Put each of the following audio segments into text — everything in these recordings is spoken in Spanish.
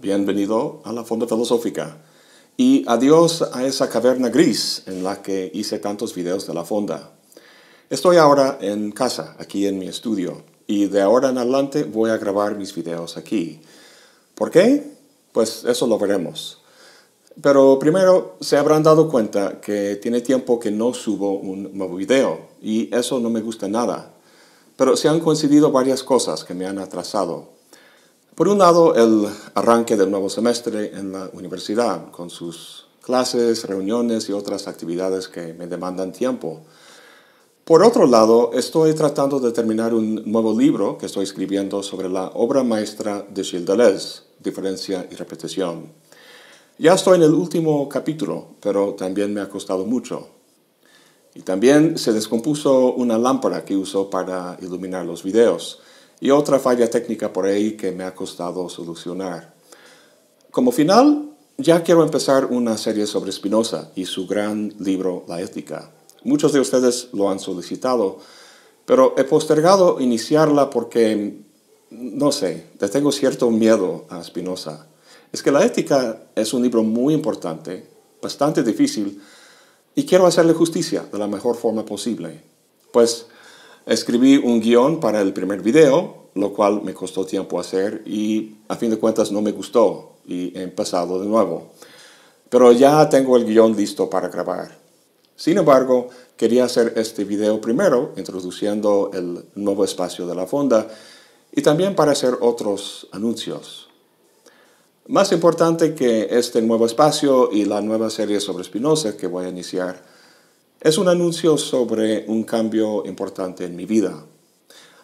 bienvenido a la Fonda Filosófica. Y adiós a esa caverna gris en la que hice tantos videos de la Fonda. Estoy ahora en casa, aquí en mi estudio, y de ahora en adelante voy a grabar mis videos aquí. ¿Por qué? Pues eso lo veremos. Pero primero se habrán dado cuenta que tiene tiempo que no subo un nuevo video, y eso no me gusta nada. Pero se han coincidido varias cosas que me han atrasado. Por un lado, el arranque del nuevo semestre en la universidad, con sus clases, reuniones y otras actividades que me demandan tiempo. Por otro lado, estoy tratando de terminar un nuevo libro que estoy escribiendo sobre la obra maestra de Gilles Deleuze, Diferencia y Repetición. Ya estoy en el último capítulo, pero también me ha costado mucho. Y también se descompuso una lámpara que uso para iluminar los videos y otra falla técnica por ahí que me ha costado solucionar. Como final, ya quiero empezar una serie sobre Spinoza y su gran libro La Ética. Muchos de ustedes lo han solicitado, pero he postergado iniciarla porque, no sé, le tengo cierto miedo a Spinoza. Es que La Ética es un libro muy importante, bastante difícil, y quiero hacerle justicia de la mejor forma posible. Pues Escribí un guion para el primer video, lo cual me costó tiempo hacer y a fin de cuentas no me gustó y he empezado de nuevo. Pero ya tengo el guion listo para grabar. Sin embargo, quería hacer este video primero, introduciendo el nuevo espacio de la fonda y también para hacer otros anuncios. Más importante que este nuevo espacio y la nueva serie sobre Spinoza que voy a iniciar, es un anuncio sobre un cambio importante en mi vida.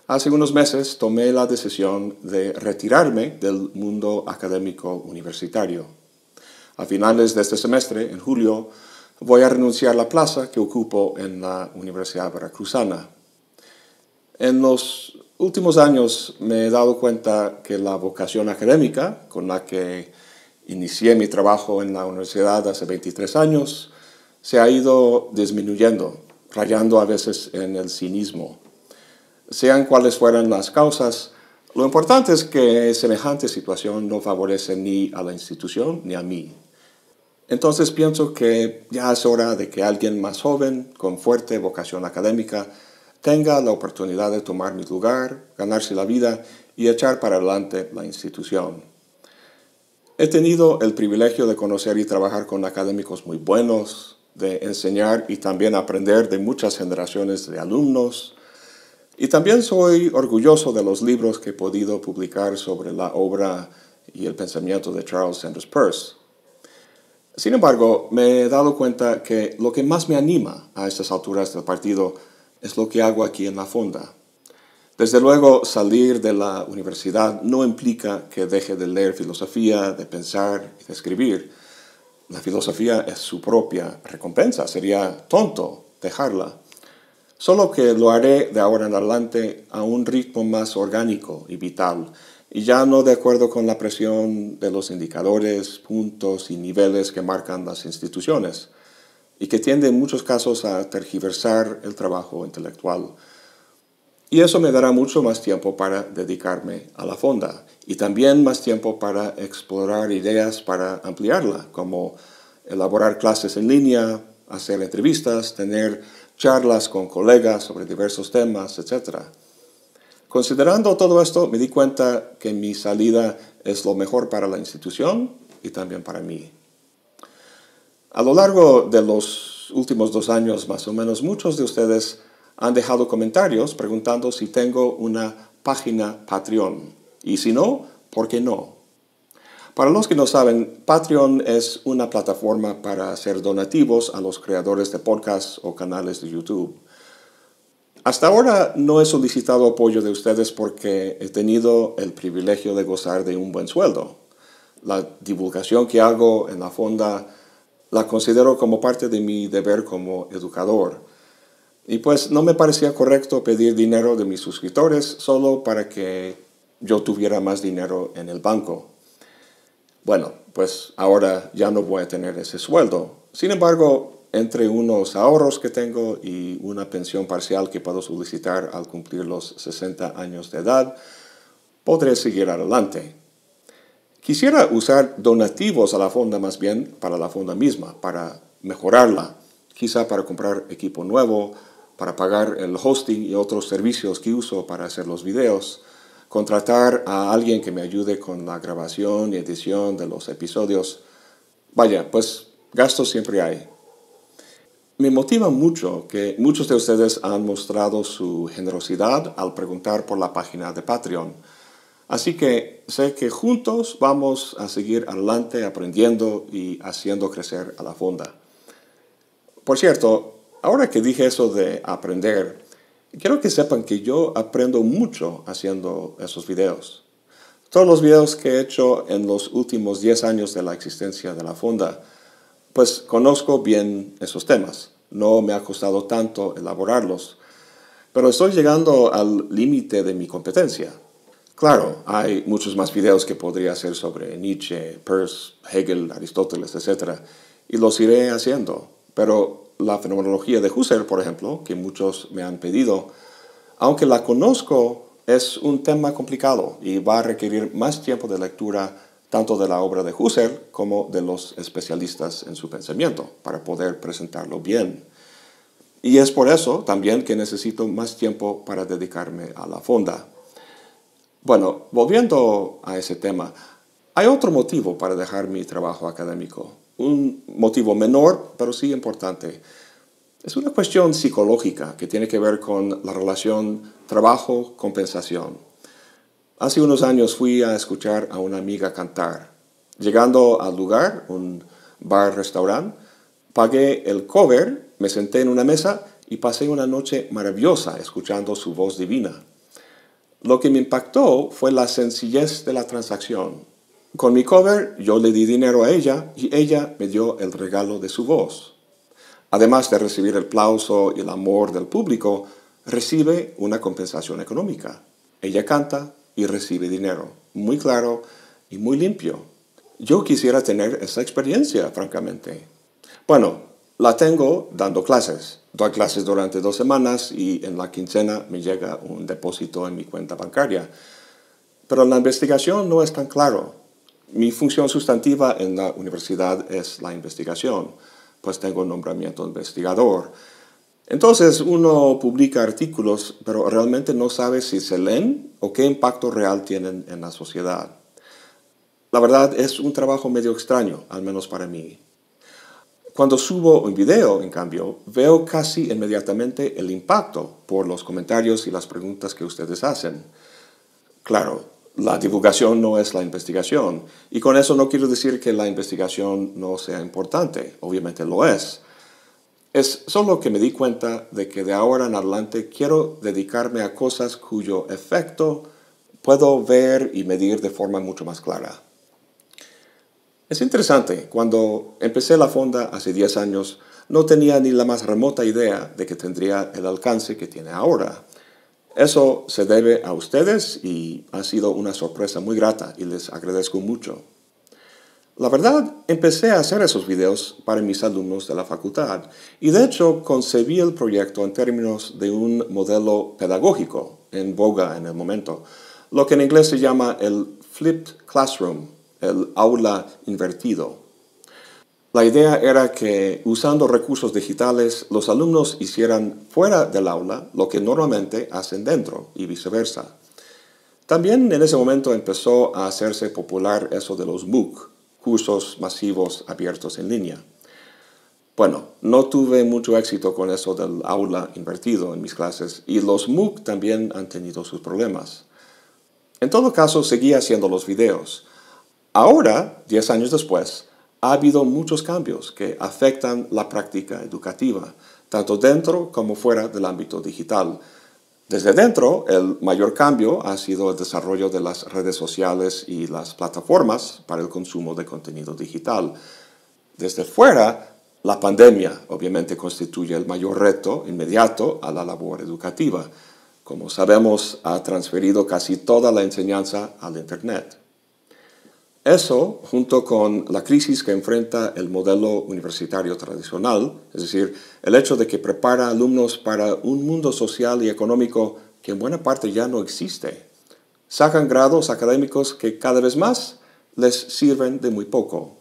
Hace unos meses tomé la decisión de retirarme del mundo académico universitario. A finales de este semestre, en julio, voy a renunciar a la plaza que ocupo en la Universidad Veracruzana. En los últimos años me he dado cuenta que la vocación académica con la que inicié mi trabajo en la universidad hace 23 años se ha ido disminuyendo, rayando a veces en el cinismo. Sean cuales fueran las causas, lo importante es que semejante situación no favorece ni a la institución ni a mí. Entonces pienso que ya es hora de que alguien más joven, con fuerte vocación académica, tenga la oportunidad de tomar mi lugar, ganarse la vida y echar para adelante la institución. He tenido el privilegio de conocer y trabajar con académicos muy buenos, de enseñar y también aprender de muchas generaciones de alumnos. Y también soy orgulloso de los libros que he podido publicar sobre la obra y el pensamiento de Charles Sanders Peirce. Sin embargo, me he dado cuenta que lo que más me anima a estas alturas del partido es lo que hago aquí en la fonda. Desde luego, salir de la universidad no implica que deje de leer filosofía, de pensar y de escribir, la filosofía es su propia recompensa, sería tonto dejarla. Solo que lo haré de ahora en adelante a un ritmo más orgánico y vital, y ya no de acuerdo con la presión de los indicadores, puntos y niveles que marcan las instituciones, y que tiende en muchos casos a tergiversar el trabajo intelectual. Y eso me dará mucho más tiempo para dedicarme a la fonda y también más tiempo para explorar ideas para ampliarla, como elaborar clases en línea, hacer entrevistas, tener charlas con colegas sobre diversos temas, etc. Considerando todo esto, me di cuenta que mi salida es lo mejor para la institución y también para mí. A lo largo de los últimos dos años, más o menos, muchos de ustedes han dejado comentarios preguntando si tengo una página Patreon. Y si no, ¿por qué no? Para los que no saben, Patreon es una plataforma para hacer donativos a los creadores de podcasts o canales de YouTube. Hasta ahora no he solicitado apoyo de ustedes porque he tenido el privilegio de gozar de un buen sueldo. La divulgación que hago en la fonda la considero como parte de mi deber como educador y pues no me parecía correcto pedir dinero de mis suscriptores solo para que yo tuviera más dinero en el banco. Bueno, pues ahora ya no voy a tener ese sueldo. Sin embargo, entre unos ahorros que tengo y una pensión parcial que puedo solicitar al cumplir los 60 años de edad, podré seguir adelante. Quisiera usar donativos a la fonda más bien para la fonda misma, para mejorarla, quizá para comprar equipo nuevo, para pagar el hosting y otros servicios que uso para hacer los videos, contratar a alguien que me ayude con la grabación y edición de los episodios. Vaya, pues gastos siempre hay. Me motiva mucho que muchos de ustedes han mostrado su generosidad al preguntar por la página de Patreon. Así que sé que juntos vamos a seguir adelante aprendiendo y haciendo crecer a la fonda. Por cierto, ahora que dije eso de aprender, quiero que sepan que yo aprendo mucho haciendo esos videos. Todos los videos que he hecho en los últimos 10 años de la existencia de la fonda, pues conozco bien esos temas. No me ha costado tanto elaborarlos, pero estoy llegando al límite de mi competencia. Claro, hay muchos más videos que podría hacer sobre Nietzsche, Peirce, Hegel, Aristóteles, etc. Y los iré haciendo. Pero la fenomenología de Husserl, por ejemplo, que muchos me han pedido, aunque la conozco, es un tema complicado y va a requerir más tiempo de lectura tanto de la obra de Husserl como de los especialistas en su pensamiento, para poder presentarlo bien. Y es por eso también que necesito más tiempo para dedicarme a la fonda. Bueno, volviendo a ese tema, hay otro motivo para dejar mi trabajo académico, un motivo menor, pero sí importante. Es una cuestión psicológica que tiene que ver con la relación trabajo-compensación. Hace unos años fui a escuchar a una amiga cantar. Llegando al lugar, un bar-restaurante, pagué el cover, me senté en una mesa y pasé una noche maravillosa escuchando su voz divina. Lo que me impactó fue la sencillez de la transacción. Con mi cover yo le di dinero a ella y ella me dio el regalo de su voz. Además de recibir el aplauso y el amor del público, recibe una compensación económica. Ella canta, y recibe dinero. Muy claro y muy limpio. Yo quisiera tener esa experiencia, francamente. Bueno, la tengo dando clases. Doy clases durante dos semanas y en la quincena me llega un depósito en mi cuenta bancaria. Pero la investigación no es tan claro. Mi función sustantiva en la universidad es la investigación, pues tengo nombramiento investigador. Entonces uno publica artículos, pero realmente no sabe si se leen o qué impacto real tienen en la sociedad. La verdad es un trabajo medio extraño, al menos para mí. Cuando subo un video, en cambio, veo casi inmediatamente el impacto por los comentarios y las preguntas que ustedes hacen. Claro, la divulgación no es la investigación, y con eso no quiero decir que la investigación no sea importante, obviamente lo es. Es solo que me di cuenta de que de ahora en adelante quiero dedicarme a cosas cuyo efecto puedo ver y medir de forma mucho más clara. Es interesante, cuando empecé la fonda hace 10 años, no tenía ni la más remota idea de que tendría el alcance que tiene ahora. Eso se debe a ustedes y ha sido una sorpresa muy grata y les agradezco mucho. La verdad, empecé a hacer esos videos para mis alumnos de la facultad y de hecho concebí el proyecto en términos de un modelo pedagógico en boga en el momento, lo que en inglés se llama el flipped classroom, el aula invertido. La idea era que usando recursos digitales los alumnos hicieran fuera del aula lo que normalmente hacen dentro y viceversa. También en ese momento empezó a hacerse popular eso de los MOOC, cursos masivos abiertos en línea. Bueno, no tuve mucho éxito con eso del aula invertido en mis clases y los MOOC también han tenido sus problemas. En todo caso, seguí haciendo los videos. Ahora, 10 años después, ha habido muchos cambios que afectan la práctica educativa, tanto dentro como fuera del ámbito digital. Desde dentro, el mayor cambio ha sido el desarrollo de las redes sociales y las plataformas para el consumo de contenido digital. Desde fuera, la pandemia obviamente constituye el mayor reto inmediato a la labor educativa. Como sabemos, ha transferido casi toda la enseñanza al Internet. Eso, junto con la crisis que enfrenta el modelo universitario tradicional, es decir, el hecho de que prepara alumnos para un mundo social y económico que en buena parte ya no existe, sacan grados académicos que cada vez más les sirven de muy poco.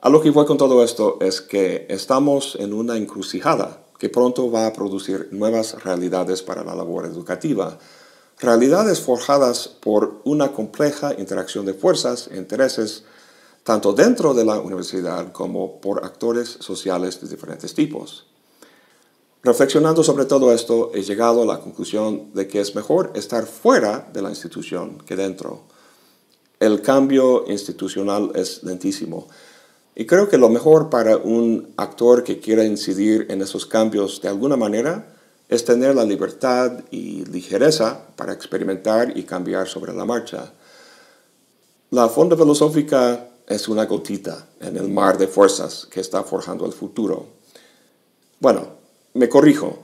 A lo que voy con todo esto es que estamos en una encrucijada que pronto va a producir nuevas realidades para la labor educativa, realidades forjadas por una compleja interacción de fuerzas e intereses tanto dentro de la universidad como por actores sociales de diferentes tipos. Reflexionando sobre todo esto, he llegado a la conclusión de que es mejor estar fuera de la institución que dentro. El cambio institucional es lentísimo y creo que lo mejor para un actor que quiera incidir en esos cambios de alguna manera es tener la libertad y ligereza para experimentar y cambiar sobre la marcha. La Fonda Filosófica es una gotita en el mar de fuerzas que está forjando el futuro. Bueno, me corrijo.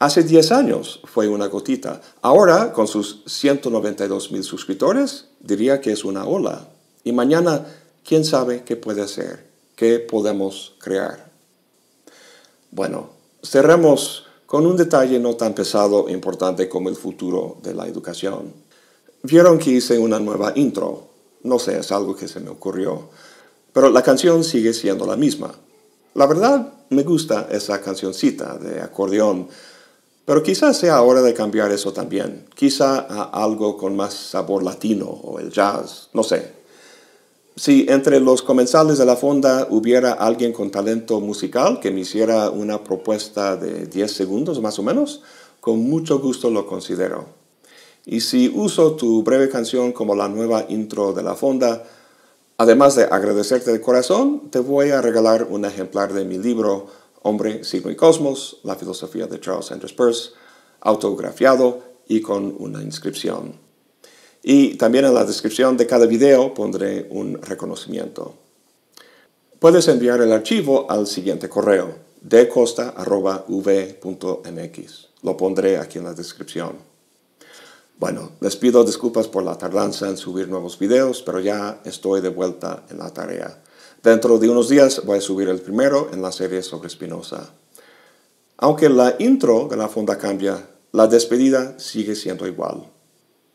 Hace 10 años fue una gotita. Ahora, con sus 192 mil suscriptores, diría que es una ola. Y mañana ¿Quién sabe qué puede hacer? ¿Qué podemos crear? Bueno, cerremos con un detalle no tan pesado e importante como el futuro de la educación. Vieron que hice una nueva intro. No sé, es algo que se me ocurrió. Pero la canción sigue siendo la misma. La verdad, me gusta esa cancioncita de acordeón, pero quizás sea hora de cambiar eso también. Quizá a algo con más sabor latino o el jazz, no sé. Si entre los comensales de la fonda hubiera alguien con talento musical que me hiciera una propuesta de 10 segundos más o menos, con mucho gusto lo considero. Y si uso tu breve canción como la nueva intro de la fonda, además de agradecerte de corazón, te voy a regalar un ejemplar de mi libro Hombre, Signo y Cosmos, la filosofía de Charles Sanders Peirce, autografiado y con una inscripción. Y también en la descripción de cada video pondré un reconocimiento. Puedes enviar el archivo al siguiente correo, decosta.v.mx. Lo pondré aquí en la descripción. Bueno, les pido disculpas por la tardanza en subir nuevos videos, pero ya estoy de vuelta en la tarea. Dentro de unos días voy a subir el primero en la serie sobre Spinoza. Aunque la intro de la fonda cambia, la despedida sigue siendo igual.